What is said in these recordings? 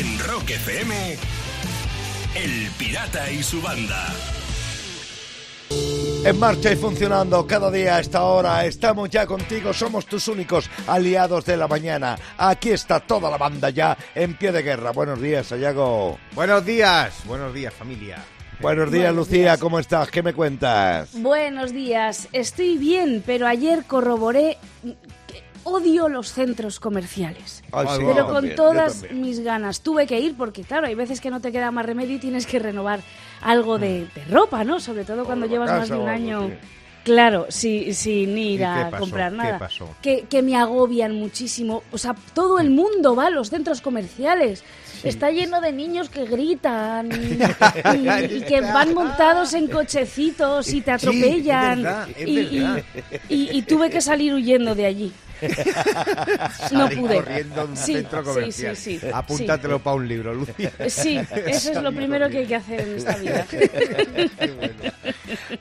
En Rock FM, El Pirata y su banda. En marcha y funcionando cada día a esta hora. Estamos ya contigo, somos tus únicos aliados de la mañana. Aquí está toda la banda ya en pie de guerra. Buenos días, Sayago. Buenos días, buenos días familia. Buenos días, Buenos Lucía, días. ¿cómo estás? ¿Qué me cuentas? Buenos días, estoy bien, pero ayer corroboré odio los centros comerciales. Ay, sí, Pero con también, todas mis ganas. Tuve que ir porque, claro, hay veces que no te queda más remedio y tienes que renovar algo de, de ropa, ¿no? Sobre todo cuando llevas más de un año. sí. Claro, sí, sin ir ¿Y a pasó? comprar ¿Qué nada. pasó? Que, que me agobian muchísimo. O sea, todo el mundo va a los centros comerciales. Está lleno de niños que gritan y, y- y que van montados en cochecitos y te Sí, atropellan. es verdad, es y, y- verdad. y- y tuve que salir huyendo de allí. no pude. corriendo a un Sí, centro sí, comercial. sí, sí. Apúntatelo para un libro, Lucía. Sí, eso es lo primero que hay que hacer en esta vida.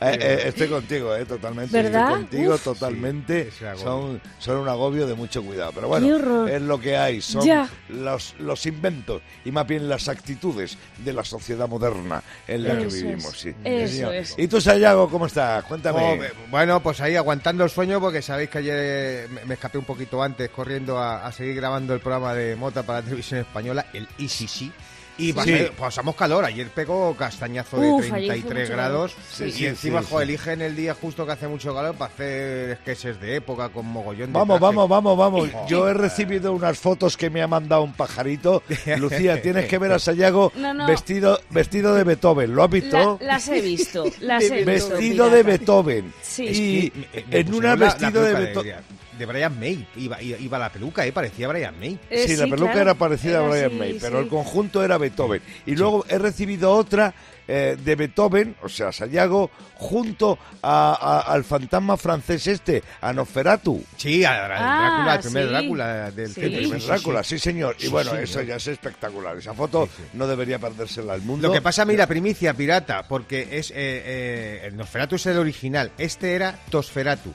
Eh, eh, estoy contigo, eh, totalmente. ¿Verdad? Estoy contigo Uf. totalmente. Sí, son, son un agobio de mucho cuidado. Pero bueno, es lo que hay. Son Ya. los, los inventos y más bien las actitudes de la sociedad moderna en la que Eso es. vivimos. Sí. Eso es. ¿Y tú, Sayago, cómo estás? Cuéntame. Oh, bueno, pues ahí aguantando el sueño porque sabéis que ayer me, me escapé un poquito antes corriendo a, a seguir grabando el programa de Mota para la televisión española, el ICC. Y Sí. pasamos calor, ayer pegó castañazo de Uf, ayer fue 33 mucho grados y Sí, sí, encima sí, jo, sí. eligen el día justo que hace mucho calor para hacer sketches de época con mogollón de Vamos, trajes. vamos, vamos, vamos. Yo he recibido unas fotos que me ha mandado un pajarito. Lucía, tienes que ver a Sayago No, no. vestido vestido de Beethoven. ¿Lo has La- visto? las he visto, las he visto. vestido de. Beethoven. Sí. Y Me- me- me en una la- la vestido de Beethoven. De Brian May. Iba, iba, iba la peluca, ¿eh? Parecía Brian May. Eh, sí, la peluca claro. era parecida a Brian May, pero sí. el conjunto era Beethoven. Y luego he recibido otra eh, de Beethoven, o sea, Sayago, junto a- a- al fantasma francés este, a Nosferatu. Sí, a Dra- Ah, Drácula, el primer sí. Drácula del Sí. El primer Drácula, sí, señor. Y Sí, bueno, eso ya es espectacular. Esa foto no debería perdérsela al mundo. Lo que pasa, mira, primicia pirata, porque es eh, eh, el Nosferatu es el original. Este era Tosferatu.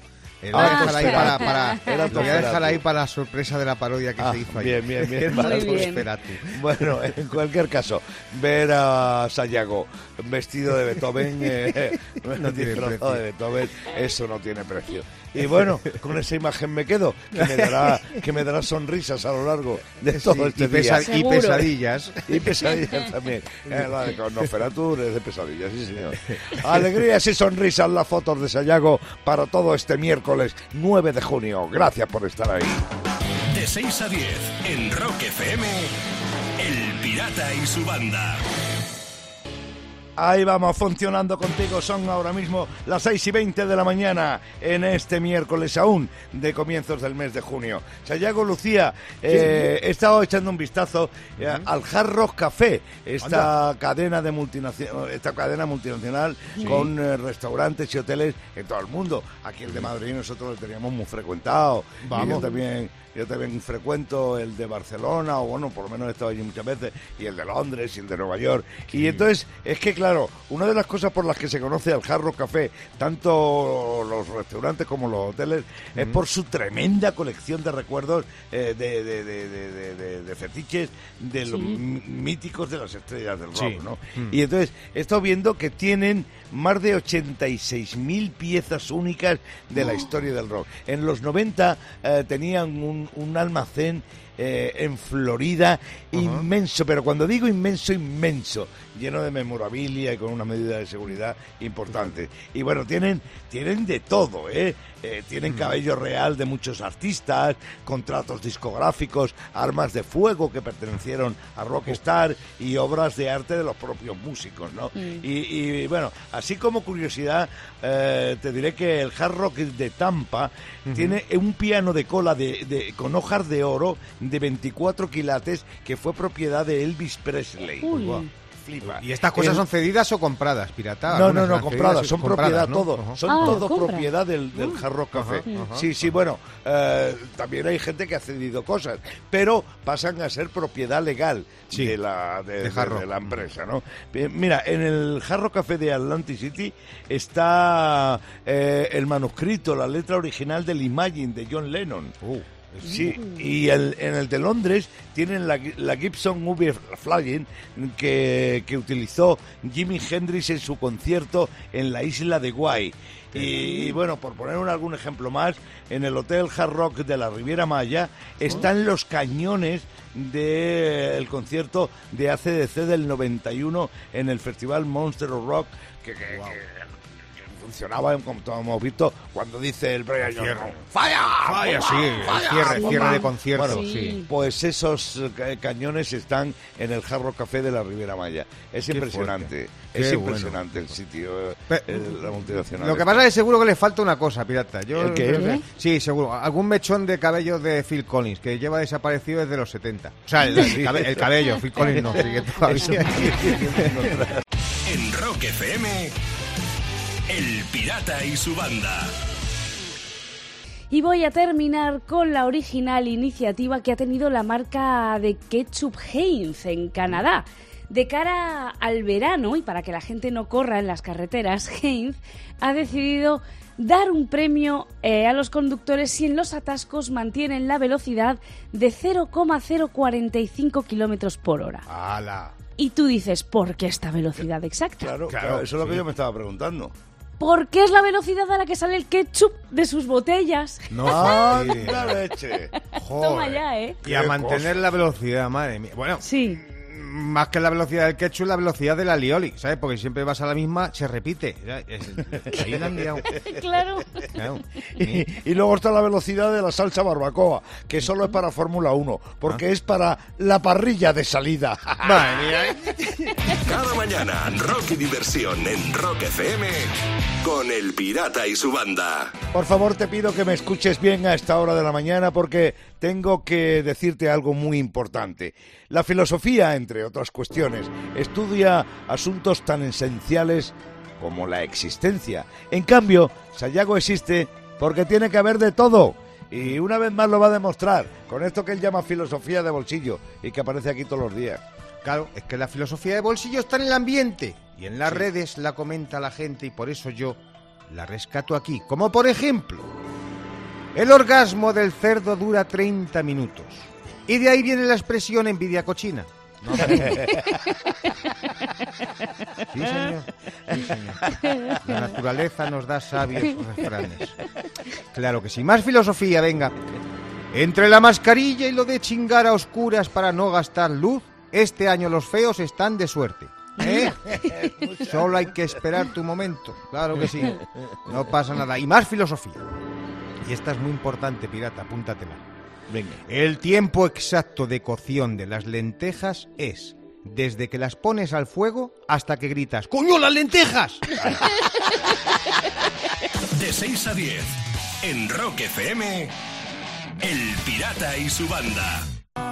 Lo voy a Ah, dejar ahí para, Tosferatu. para- Era lo voy a dejar ahí para la sorpresa de la parodia que Ah, se hizo ahí. bien, bien, bien. Muy. Bueno, en cualquier caso, ver a Sayago vestido de Beethoven, eh, No tiene de Beethoven, eso no tiene precio. Y bueno, con esa imagen me quedo, que me dará, que me dará sonrisas a lo largo de todo Sí, este y, pesa- día. y pesadillas. Y pesadillas también. Eh, la de con Nosferatu es de pesadillas, sí señor. Alegrías y sonrisas las fotos de Sayago para todo este miércoles 9 de junio. Gracias por estar ahí. De 6 a 10 en Rock FM, El Pirata y su banda. Ahí vamos, funcionando contigo. Son ahora mismo las 6 y 20 de la mañana en este miércoles aún de comienzos del mes de junio. Sayago Lucía, eh, he estado echando un vistazo eh, al Hard Rock Café, esta cadena de multinacional, esta cadena multinacional con eh, restaurantes y hoteles en todo el mundo. Aquí el de Madrid nosotros lo teníamos muy frecuentado. Y yo también yo también frecuento el de Barcelona, o bueno, por lo menos he estado allí muchas veces, y el de Londres y el de Nueva York. Y entonces, es que claro, una de las cosas por las que se conoce al Hard Rock Café, tanto los restaurantes como los hoteles, es por su tremenda colección de recuerdos eh, de, de, de, de- de- de- de fetiches de los míticos de las estrellas del rock, Sí. ¿no? Y entonces, he estado viendo que tienen más de 86.000 piezas únicas de la historia del rock. En los 90 eh, tenían un, un almacén eh, en Florida inmenso, pero cuando digo inmenso, inmenso, lleno de memorabilia y con una medida de seguridad importante. Y bueno, tienen, tienen de todo, ¿eh? Eh, tienen cabello real de muchos artistas, contratos discográficos, armas de fuego que pertenecieron a Rockstar y obras de arte de los propios músicos, ¿no? Y, y, bueno, así como curiosidad, eh, te diré que el Hard Rock de Tampa tiene un piano de cola de, de- con hojas de oro de 24 quilates que fue propiedad de Elvis Presley. Uy. Flipa. ¿Y estas cosas El- son cedidas o compradas, pirata? no, no, no, compradas, son compradas, propiedad ¿no? todo, son Ah, todo compra. propiedad del, Rock Café. Sí, sí, bueno, eh, también hay gente que ha cedido cosas, pero pasan a ser propiedad legal Sí, de, la, de, de de- la empresa, ¿no? Bien, Mira, en el Hard Rock Café de Atlantic City está eh, el manuscrito, la letra original del Imagine de John Lennon. Sí, y el- en el de Londres tienen la, la Gibson UV Flying que, que utilizó Jimi Hendrix en su concierto en la isla de Guay. Y, y bueno, por poner un- algún ejemplo más, en el Hotel Hard Rock de la Riviera Maya están los cañones del concierto de ACDC del 91 en el Festival Monster of Rock, que, que- que- que funcionaba, como hemos visto, cuando dice el Brian Johnson, ¡Falla! Bomba, sí, falla, cierre, bomba". cierre de concierto, Bueno, sí. Pues esos eh, ca- cañones están en el Hard Rock Café de la Riviera Maya. Es Qué impresionante, es impresionante el sitio, eh, Pe- el- la multinacional. Lo que pasa es que seguro que le falta una cosa, pirata. Yo ¿El qué? ¿Eh? Sí, seguro. Algún mechón de cabello de Phil Collins, que lleva desaparecido desde los 70. O sea, el, el cabe- el cabello, Phil Collins no, sigue todavía. En Rock FM, El Pirata y su banda. Y voy a terminar con la original iniciativa que ha tenido la marca de ketchup Heinz en Canadá. De cara al verano y para que la gente no corra en las carreteras, Heinz ha decidido dar un premio eh, a los conductores si en los atascos mantienen la velocidad de 0,045 kilómetros por hora. ¡Hala! Y tú dices, ¿por qué esta velocidad exacta? Claro, Claro, claro, eso es lo que sí. yo me estaba preguntando. ¿Por qué es la velocidad a la que sale el ketchup de sus botellas? No, ¡Ah, sí. la leche! Joder. Toma ya, ¿eh? Y a mantener cosa. la velocidad, madre mía. Bueno, Sí. Más que la velocidad del ketchup, la velocidad de la lioli, ¿sabes? Porque siempre vas a la misma, se repite. Es- Ahí la han liado. Claro. Claro. Y, y luego está la velocidad de la salsa barbacoa, que solo es para Fórmula 1, porque es para la parrilla de salida. Madre mía. Cada mañana, rock y diversión en Rock FM con El Pirata y su banda. Por favor, te pido que me escuches bien a esta hora de la mañana porque tengo que decirte algo muy importante. La filosofía, entre otras cuestiones, estudia asuntos tan esenciales como la existencia. En cambio, Sayago existe porque tiene que haber de todo. Y una vez más lo va a demostrar con esto que él llama filosofía de bolsillo y que aparece aquí todos los días. Claro, es que la filosofía de bolsillo está en el ambiente y en las redes la comenta la gente y por eso yo la rescato aquí. Como por ejemplo, el orgasmo del cerdo dura 30 minutos. Y de ahí viene la expresión envidia cochina. ¿No? Sí, señor. Sí, señor. La naturaleza nos da sabios refranes. Claro que sí. Más filosofía, venga. Entre la mascarilla y lo de chingar a oscuras para no gastar luz, este año los feos están de suerte. ¿eh? Solo hay que esperar tu momento. Claro que sí. No pasa nada. Y más filosofía. Y esta es muy importante, pirata, apúntatela. Venga. El tiempo exacto de cocción de las lentejas es desde que las pones al fuego hasta que gritas ¡Coño, las lentejas! De 6 a 10, en Rock FM, El Pirata y su banda.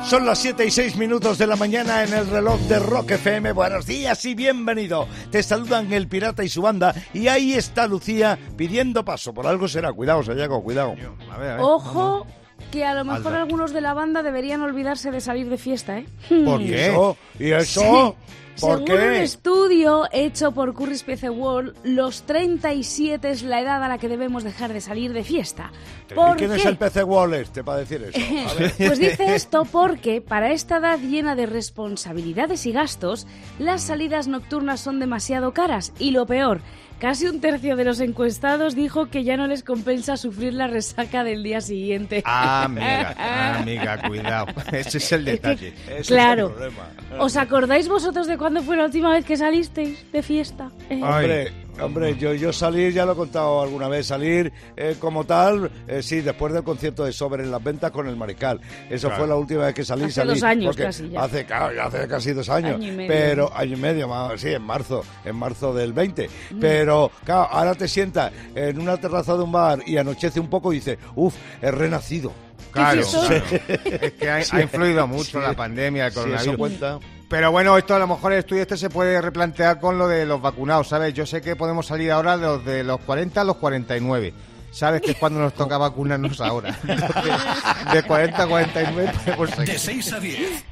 Son las 7 y 6 minutos de la mañana en el reloj de Rock FM. Buenos días y bienvenido. Te saludan el pirata y su banda. Y ahí está Lucía pidiendo paso. Por algo será. Cuidado, Sayago, cuidado. A ver, a ver. Ojo, que a lo mejor algunos de la banda deberían olvidarse de salir de fiesta, ¿eh? ¿Por ¿Y qué? eso? ¿Y eso? ¿Por Según un estudio hecho por Currys PC World, los 37 es la edad a la que debemos dejar de salir de fiesta. ¿Y ¿Por quién es el PC Wall este para decir eso? A ver. Pues dice esto porque para esta edad llena de responsabilidades y gastos, las salidas nocturnas son demasiado caras y lo peor, casi un tercio de los encuestados dijo que ya no les compensa sufrir la resaca del día siguiente. Ah, amiga, amiga, cuidado. Ese es el Es que- detalle. Ese es claro. el problema. ¿Os acordáis vosotros de cuándo fue la última vez que salisteis de fiesta? Eh, Hombre, hombre, yo, yo salir, ya lo he contado alguna vez, salir eh, como tal, eh, sí, después del concierto de Sober en las ventas con el Marical. Eso Claro. fue la última vez que salí. Hace salí, dos años porque casi ya. Hace, claro, ya hace casi dos años. Año y medio. Pero, año y medio, más, sí, en marzo, en marzo del 20. Mm. Pero, claro, ahora te sientas en una terraza de un bar y anochece un poco y dices, uff, he renacido. Claro. Es que ha, ha influido mucho Sí. la pandemia, el Sí, eso coronavirus. cuenta. Pero bueno, esto a lo mejor el estudio este se puede replantear con lo de los vacunados, ¿sabes? Yo sé que podemos salir ahora de los de los 40 a los 49. ¿Sabes que es cuando nos toca vacunarnos ahora? De, de 40 a 49 podemos De seguir. 6 a 10,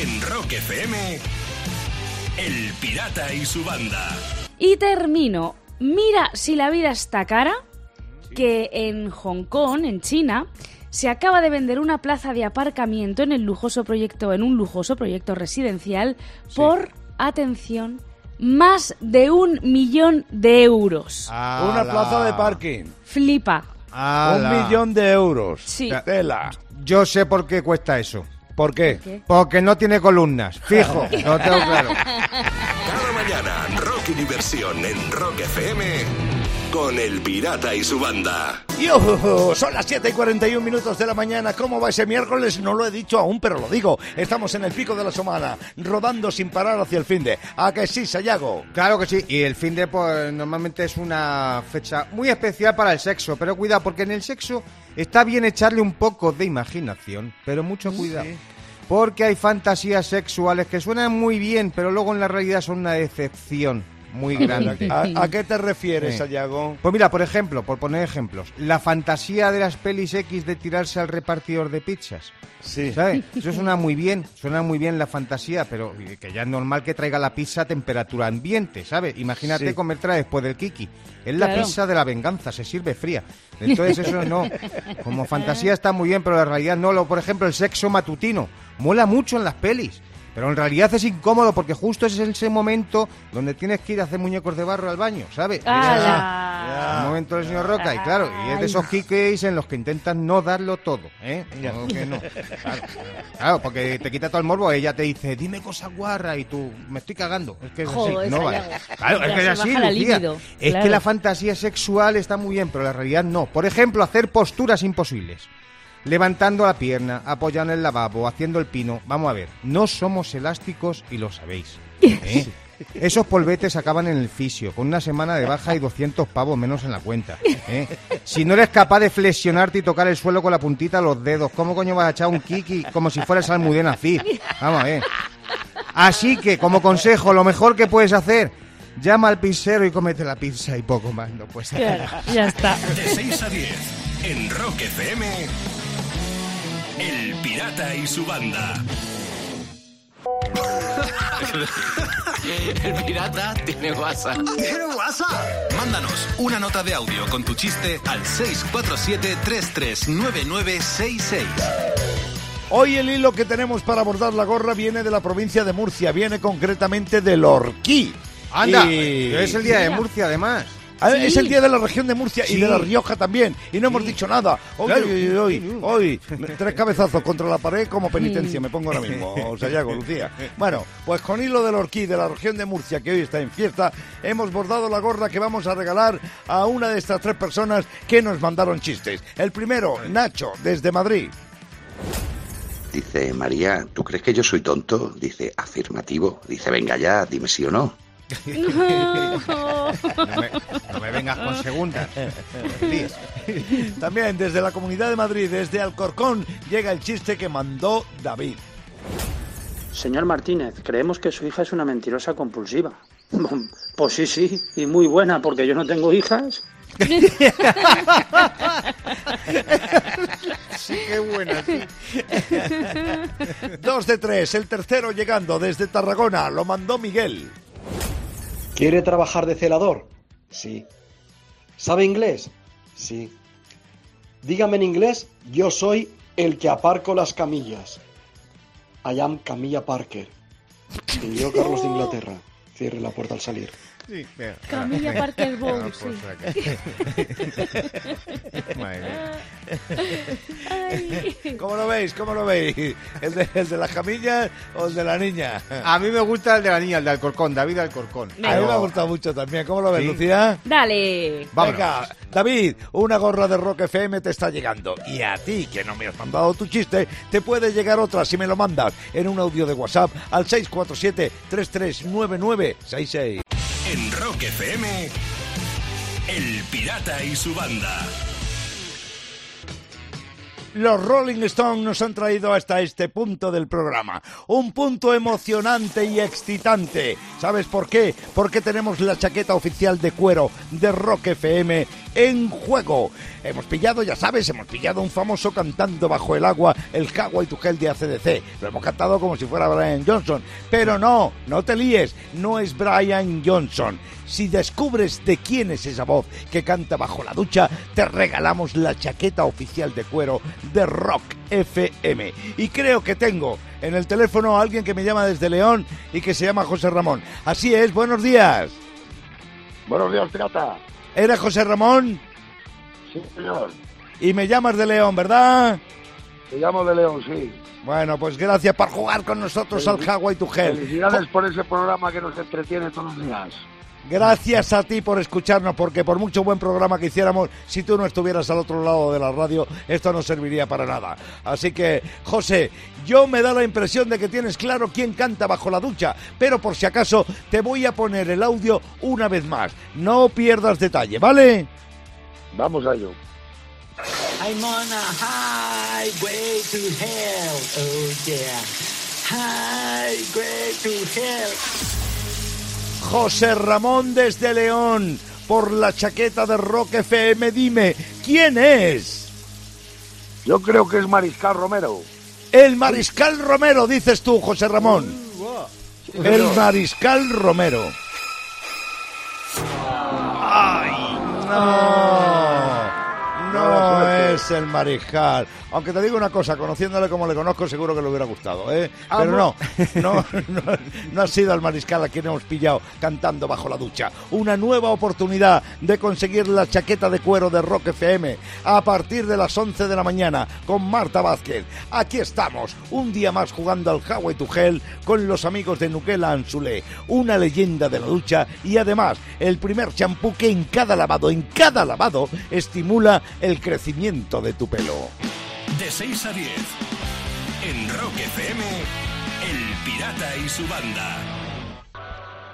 en Rock FM, El Pirata y su banda. Y termino. Mira si la vida está cara, que en Hong Kong, en China, se acaba de vender una plaza de aparcamiento en el lujoso proyecto, en un lujoso proyecto residencial, por atención, más de un millón de euros. Una plaza de parking. Flipa. Ala. Un millón de euros. Sí. Tela. Yo sé por qué cuesta eso. ¿Por qué? ¿Qué? Porque no tiene columnas. Fijo, no tengo claro. Cada mañana, Rock y Diversión en Rock FM con El Pirata y su banda. Yo, son las 7 y 41 minutos de la mañana. ¿Cómo va ese miércoles? No lo he dicho aún, pero lo digo. Estamos en el pico de la semana, rodando sin parar hacia el fin de. ¿A que sí, Sayago? Claro que sí, y el fin de pues, normalmente es una fecha muy especial para el sexo, pero cuidado, porque en el sexo está bien echarle un poco de imaginación, pero mucho cuidado. Porque hay fantasías sexuales que suenan muy bien, pero luego en la realidad son una decepción muy grande. ¿A, a qué te refieres, Sí. Sayago? Pues mira, por ejemplo, por poner ejemplos, la fantasía de las pelis X de tirarse al repartidor de pizzas. Sí. ¿Sabes? Eso suena muy bien, suena muy bien la fantasía, pero que ya es normal que traiga la pizza a temperatura ambiente, ¿sabes? Imagínate Sí. comértela después del kiki. Es la Claro. pizza de la venganza, se sirve fría. Entonces eso no. Como fantasía está muy bien, pero la realidad no. Lo, por ejemplo, el sexo matutino. Mola mucho en las pelis. Pero en realidad es incómodo porque justo ese es ese momento donde tienes que ir a hacer muñecos de barro al baño, ¿sabes? El momento del señor Roca, y claro, y es de esos kikis en los que intentan no darlo todo, ¿eh? Ya. No, que no. Claro, claro, porque te quita todo el morbo, ella te dice, dime cosas guarras, y tú, me estoy cagando. Es que es Joder, así, no vale. ya- Claro, ya es que es así, Lucía. Es claro. que la fantasía sexual está muy bien, pero la realidad no. Por ejemplo, hacer posturas imposibles. Levantando la pierna, apoyando el lavabo, haciendo el pino. Vamos a ver, no somos elásticos y lo sabéis. ¿eh? Esos polvetes acaban en el fisio, con una semana de baja y 200 pavos menos en la cuenta. ¿eh? Si no eres capaz de flexionarte y tocar el suelo con la puntita de los dedos, ¿cómo coño vas a echar un kiki como si fueras Almudena Cid? Vamos a ver. Así que, como consejo, lo mejor que puedes hacer, llama al pizzero y cómete la pizza y poco más. No puedes hacer Claro, ya está. De 6 a 10 en Rock FM. El Pirata y su banda. El pirata tiene WhatsApp. ¿Tiene WhatsApp? Mándanos una nota de audio con tu chiste al 647-339966. Hoy el hilo que tenemos para abordar la gorra viene de la provincia de Murcia, viene concretamente del Orquí. Anda, Y- es el día de Murcia además. Ah, Es el día de la región de Murcia y de La Rioja también. Y no hemos dicho nada. Hoy, Claro. hoy, hoy, hoy, tres cabezazos contra la pared como penitencia me pongo ahora mismo, Sayago, Lucía. Bueno, pues con hilo del Orquí de la región de Murcia, que hoy está en fiesta, hemos bordado la gorra que vamos a regalar a una de estas tres personas que nos mandaron chistes. El primero, Nacho, desde Madrid. Dice, María, ¿tú crees que yo soy tonto? Dice, afirmativo. Dice, venga ya, dime sí o no. No me, no me vengas con segundas. Please. También desde la Comunidad de Madrid, desde Alcorcón, llega el chiste que mandó David. Señor Martínez, creemos que su hija es una mentirosa compulsiva. Pues sí, sí, y muy buena, porque yo no tengo hijas. Sí, qué buena. sí. Dos de tres, el tercero llegando desde Tarragona, lo mandó Miguel. ¿Quiere trabajar de celador? Sí. ¿Sabe inglés? Sí. Dígame en inglés, yo soy el que aparco las camillas. I am Camilla Parker. Vivió Carlos de Inglaterra. Cierre la puerta al salir. Sí, Camilla. Parker Bowles, Ah, pues, sí. saca. Madre mía. Ay. ¿Cómo lo veis? ¿Cómo lo veis? ¿El de, el de las camillas o el de la niña? A mí me gusta el de la niña, el de Alcorcón, David Alcorcón. A mí me ha gustado mucho también. ¿Cómo lo ves, Sí. Lucía? Dale. Vámonos. Venga, David, una gorra de Rock FM te está llegando. Y a ti, que no me has mandado tu chiste, te puede llegar otra si me lo mandas en un audio de WhatsApp al 647-339966. En Rock FM. El Pirata y su banda. Los Rolling Stones nos han traído hasta este punto del programa. Un punto emocionante y excitante. ¿Sabes por qué? Porque tenemos la chaqueta oficial de cuero de Rock FM en juego. Hemos pillado, ya sabes, hemos pillado un famoso cantando bajo el agua el Hawaii to Hell de ACDC. Lo hemos cantado como si fuera Brian Johnson. Pero no, no te líes, no es Brian Johnson. Si descubres de quién es esa voz que canta bajo la ducha, te regalamos la chaqueta oficial de cuero de Rock FM. Y creo que tengo en el teléfono a alguien que me llama desde León y que se llama José Ramón. Así es, buenos días. Buenos días, pirata. ¿Eres José Ramón? Sí, señor. Y me llamas de León, ¿verdad? Te llamo de León, sí. Bueno, pues gracias por jugar con nosotros al Hawaii to Hell. Felicidades por ese programa que nos entretiene todos los días. Gracias a ti por escucharnos, porque por mucho buen programa que hiciéramos, si tú no estuvieras al otro lado de la radio, esto no serviría para nada. Así que, José, yo me da la impresión de que tienes claro quién canta bajo la ducha, pero por si acaso te voy a poner el audio una vez más. No pierdas detalle, ¿vale? Vamos a ello. I'm on a highway to hell, oh yeah. Highway to hell. José Ramón desde León, por la chaqueta de Rock FM, dime, ¿quién es? Yo creo que es Mariscal Romero. El Mariscal Romero, dices tú, José Ramón. El Mariscal Romero. ¡Ay! No. No es el Mariscal. Aunque te digo una cosa, conociéndole como le conozco, seguro que le hubiera gustado, ¿eh? Pero no, no, no, no ha sido el Mariscal a quien hemos pillado cantando bajo la ducha. Una nueva oportunidad de conseguir la chaqueta de cuero de Rock FM a partir de las 11 de la mañana con Marta Vázquez. Aquí estamos, un día más jugando al Hawaii to Hell con los amigos de Nuquela Anzulé, una leyenda de la ducha y además el primer champú que en cada lavado, en cada lavado, estimula el crecimiento de tu pelo. De 6 a 10. En Rock FM, El Pirata y su banda.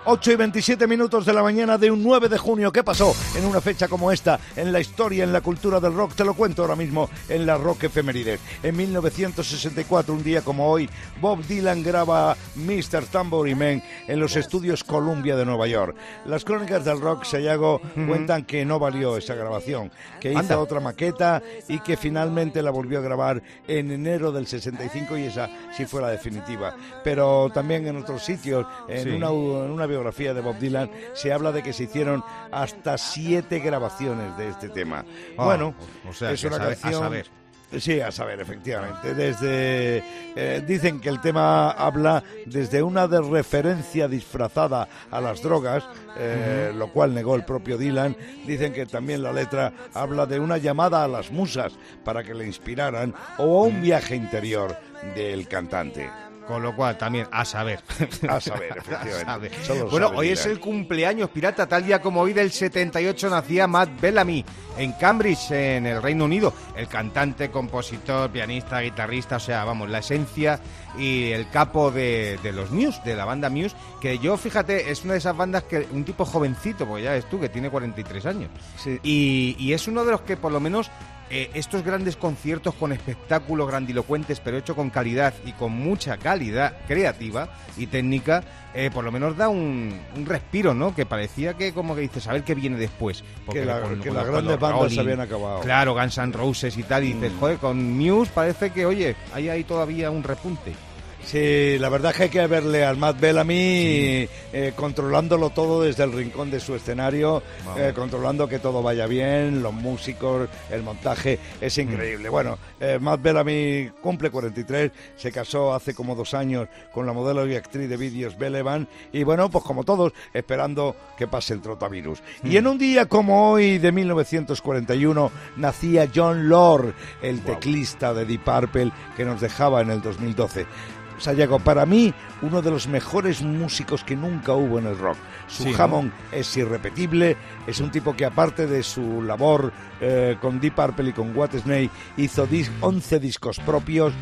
8 y 27 minutos de la mañana de un 9 de junio. ¿Qué pasó en una fecha como esta en la historia, en la cultura del rock? Te lo cuento ahora mismo en la Rock Efemérides. En 1964, un día como hoy, Bob Dylan graba Mr. Tambourine Man en los estudios Columbia de Nueva York. Las crónicas del rock, Sayago, cuentan que no valió esa grabación, que hizo otra maqueta y que finalmente la volvió a grabar en enero del 65 y esa sí fue la definitiva. Pero también en otros sitios, en, Sí. una, en una biografía de Bob Dylan, se habla de que se hicieron hasta siete grabaciones de este tema. Ah, bueno, o sea, es una sabe- a canción... saber. Sí, a saber, efectivamente. Desde eh, dicen que el tema habla desde una de referencia disfrazada a las drogas, eh, lo cual negó el propio Dylan. Dicen que también la letra habla de una llamada a las musas para que le inspiraran o a un viaje interior del cantante. Con lo cual, también, a saber. A saber, efectivamente. A saber. Solo Bueno, hoy es el cumpleaños pirata. Tal día como hoy del 78 nacía Matt Bellamy en Cambridge, en el Reino Unido. El cantante, compositor, pianista, guitarrista, o sea, vamos, la esencia y el capo de, de los Muse, de la banda Muse. Que yo, fíjate, es una de esas bandas que un tipo jovencito, porque ya ves tú, que tiene 43 años. Sí. Y, y es uno de los que por lo menos eh, estos grandes conciertos con espectáculos grandilocuentes, pero hecho con calidad y con mucha calidad creativa y técnica, eh, por lo menos da un, un respiro, ¿no? Que parecía que como que dices, a ver qué viene después. Que la- que las con grandes bandas Rolling, habían acabado. Mm. Claro, Guns N' Roses y tal, y dices, joder, con Muse parece que, oye, ahí hay todavía un repunte. Sí, la verdad es que hay que verle al Matt Bellamy eh, controlándolo todo desde el rincón de su escenario, eh, controlando que todo vaya bien, los músicos, el montaje, es increíble. Bueno, eh, Matt Bellamy cumple 43, se casó hace como dos años con la modelo y actriz de vídeos Belle Evan, y bueno, pues como todos, esperando que pase el trotavirus. Y en un día como hoy de 1941 nacía John Lord, el teclista de Deep Purple que nos dejaba en el 2012. Sayago, para mí, uno de los mejores músicos que nunca hubo en el rock. Su Sí, ¿no? jamón es irrepetible, es un tipo que aparte de su labor eh, con Deep Purple y con Snake hizo dis- 11 discos propios,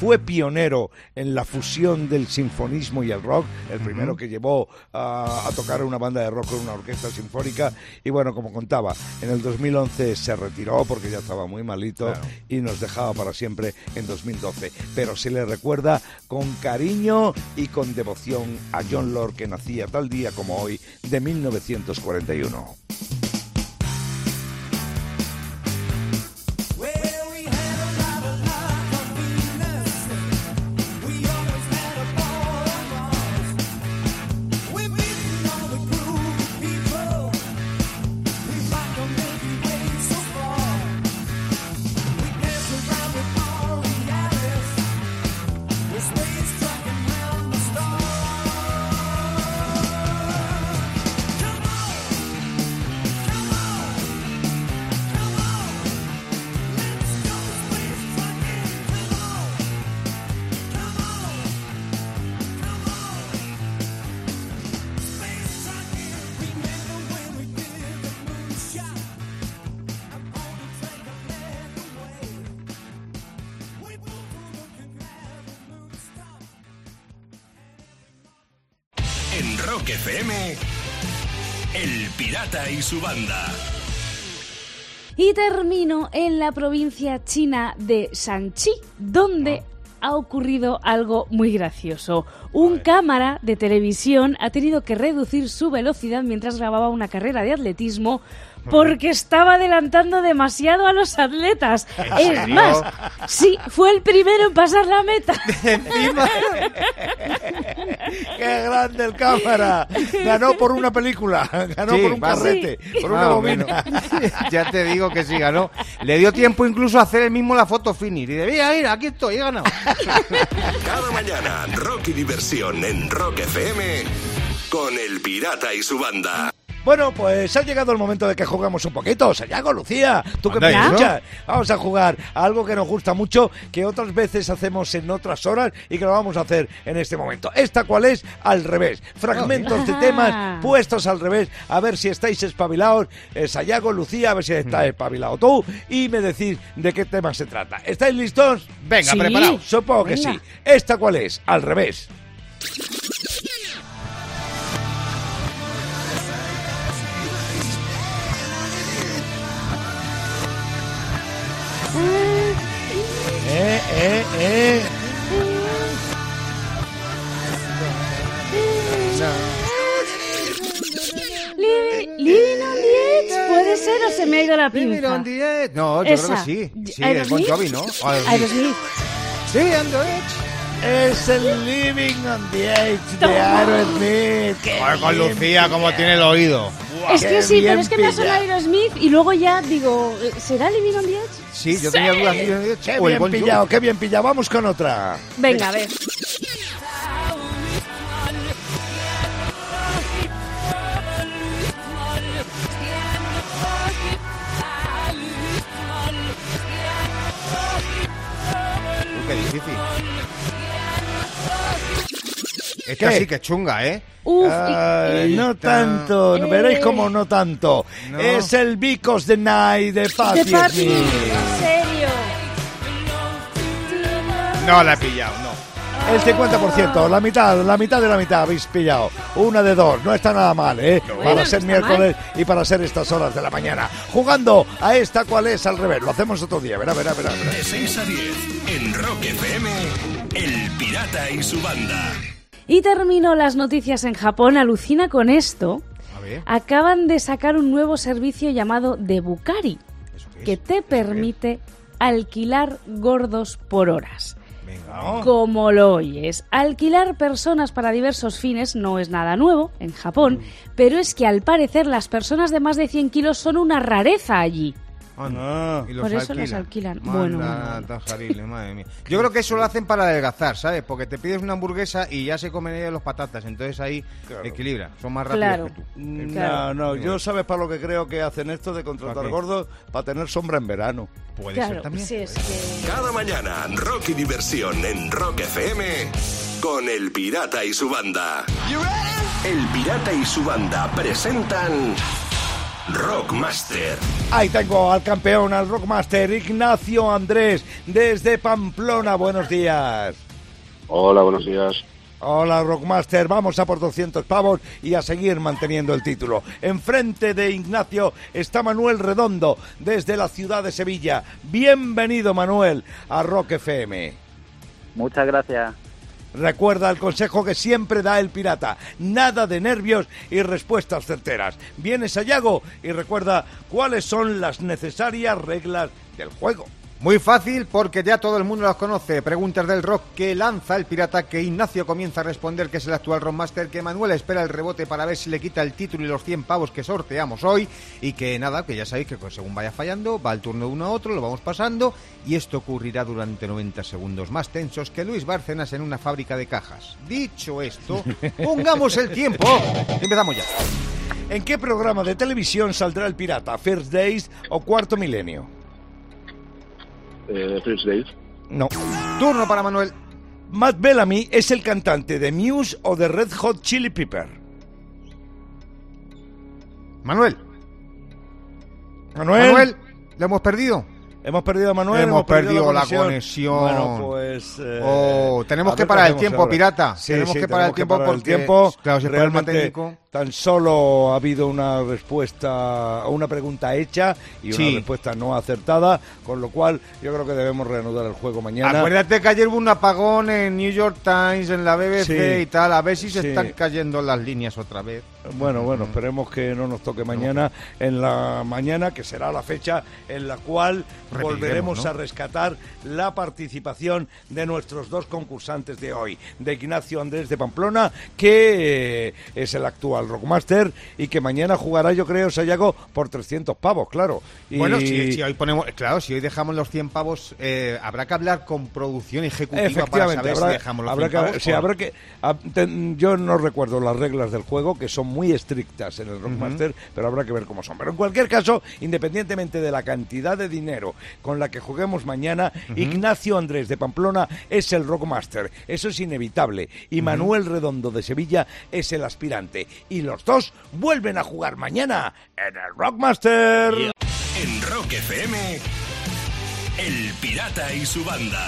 fue pionero en la fusión del sinfonismo y el rock, el primero que llevó a, a tocar una banda de rock con una orquesta sinfónica, y bueno, como contaba, en el 2011 se retiró porque ya estaba muy malito Claro. y nos dejaba para siempre en 2012. Pero se le recuerda con cariño y con devoción a John Lord que nacía tal día como hoy de 1941. Rock FM, El Pirata y su banda. Y termino en la provincia china de Shanxi, donde ha ocurrido algo muy gracioso. Un cámara de televisión ha tenido que reducir su velocidad mientras grababa una carrera de atletismo porque estaba adelantando demasiado a los atletas. Es serio? más, sí, fue el primero en pasar la meta. Encima. ¡Qué grande el cámara! Ganó por una película, ganó Sí, por un carrete, por una o bobina. ya te digo que sí ganó. Le dio tiempo incluso a hacer el mismo la foto finish. Y de, mira, mira, aquí estoy, he ganado. Cada mañana, rock y diversión en Rock FM con El Pirata y su banda. Bueno, pues ha llegado el momento de que juguemos un poquito. Sayago, Lucía, tú que me escuchas. Vamos a jugar a algo que nos gusta mucho, que otras veces hacemos en otras horas y que lo vamos a hacer en este momento. ¿Esta cuál es? Al revés. Fragmentos de Ah. temas puestos al revés. A ver si estáis espabilados. Eh, Sayago, Lucía, a ver si Mm. estás espabilado tú. Y me decís de qué tema se trata. ¿Estáis listos? Venga, Sí. preparados. Supongo que sí. ¿Esta cuál es? Al revés. Eh, eh. Li- Living on the Edge, ¿puede ser o se me ha ido la Living pinza? on the edge. No, yo creo Esa. que sí. Sí, es. Bon Jovi, ¿no? Aerosmith. Sí, on the edge. Es el Living on the Edge de. Aerosmith. Joder, con Lucía, como tiene el oído. Es que sí, pero es que me ha sonado. Aerosmith y luego ya digo, ¿será Living on the Edge? Sí, yo tenía dudas. Qué bien pillado, qué bien pillado. Vamos con otra. Venga, a ver. Esta ¿Qué? sí que chunga, ¿eh? Uf, Ay, y- no tanto, no veréis como no tanto. No. Es el Vicos the Night de de Patti Patti, Smith. en serio. No la he pillado, no. El 50%, la mitad, la mitad de la mitad habéis pillado. Una de dos, no está nada mal, ¿eh? Bueno, para no ser miércoles y para ser estas horas de la mañana. Jugando a esta cual es al revés. Lo hacemos otro día, verá, verá, verá. verá. De 6 a 10 en Rock FM, El Pirata y su banda. Y termino las noticias en Japón. Alucina con esto. A ver. Acaban de sacar un nuevo servicio llamado Debukari, ¿Eso qué es? que te permite alquilar gordos por horas. Venga. Como lo oyes, alquilar personas para diversos fines no es nada nuevo en Japón, pero es que al parecer las personas de más de 100 kilos son una rareza allí. Anda. Y los Por eso los alquilan. Manda, Bueno, bueno, madre mía. Yo creo que eso lo hacen para adelgazar, ¿sabes? Porque te pides una hamburguesa y ya se comen ellos los patatas, entonces ahí equilibra. Son más rápidos Claro. que tú. No, Claro. no, yo sabes para lo que creo que hacen esto de contratar gordos para tener sombra en verano. Puede ser Claro, también. sí, es que... Cada mañana, rock y diversión en Rock FM con El Pirata y su banda. El Pirata y su banda presentan Rockmaster. Ahí tengo al campeón, al rockmaster Ignacio Andrés, desde Pamplona. Buenos días. Hola, buenos días. Hola, Rockmaster. Vamos a por 200 pavos y a seguir manteniendo el título. Enfrente de Ignacio está Manuel Redondo, desde la ciudad de Sevilla. Bienvenido, Manuel, a Rock FM. Muchas gracias. Recuerda el consejo que siempre da el pirata. Nada de nervios y respuestas certeras. Vienes a y recuerda cuáles son las necesarias reglas del juego. Muy fácil porque ya todo el mundo las conoce. Preguntas del rock que lanza el pirata, que Ignacio comienza a responder, que es el actual rockmaster, que Manuel espera el rebote para ver si le quita el título y los 100 pavos que sorteamos hoy. Y que nada, que ya sabéis que pues, según vaya fallando, va el turno de uno a otro, lo vamos pasando. Y esto ocurrirá durante 90 segundos más tensos que Luis Bárcenas en una fábrica de cajas. Dicho esto, pongamos el tiempo. Empezamos ya. ¿En qué programa de televisión saldrá el pirata? ¿First Days o Cuarto Milenio? Eh, First Days. No. Turno para Manuel. Matt Bellamy es el cantante de Muse o de Red Hot Chili Pepper. Manuel. Manuel. Manuel, ¿lo hemos perdido? Hemos perdido a Manuel. Hemos perdido la conexión. conexión. Bueno, pues. eh, Oh, tenemos que parar el tiempo, ahora. pirata. Sí, Tenemos sí, que parar el tiempo parar el tiempo. claro, si el Realmente, técnico- tan solo ha habido una respuesta, una pregunta hecha y una respuesta no acertada, con lo cual yo creo que debemos reanudar el juego mañana. Acuérdate que ayer hubo un apagón en New York Times, en la BBC Sí. y tal. A ver si se Sí. están cayendo las líneas otra vez. Bueno, bueno, esperemos que no nos toque mañana, en la mañana, que será la fecha en la cual volveremos ¿no? a rescatar la participación de nuestros dos concursantes de hoy, de Ignacio Andrés de Pamplona, que eh, es el actual Rockmaster y que mañana jugará, yo creo, Sayago, por 300 pavos, claro. Y- Bueno, si, si hoy ponemos, claro, si hoy dejamos los 100 pavos, eh, habrá que hablar con producción ejecutiva para saber habrá, si dejamos los habrá 100 que, pavos. sí, habrá que a- yo no recuerdo las reglas del juego, que son muy estrictas en el Rockmaster, pero habrá que ver cómo son. Pero en cualquier caso, independientemente de la cantidad de dinero con la que juguemos mañana, Ignacio Andrés de Pamplona es el Rockmaster. Eso es inevitable. Y Manuel Redondo de Sevilla es el aspirante. Y los dos vuelven a jugar mañana en el Rockmaster. En Rock FM, El Pirata y su banda.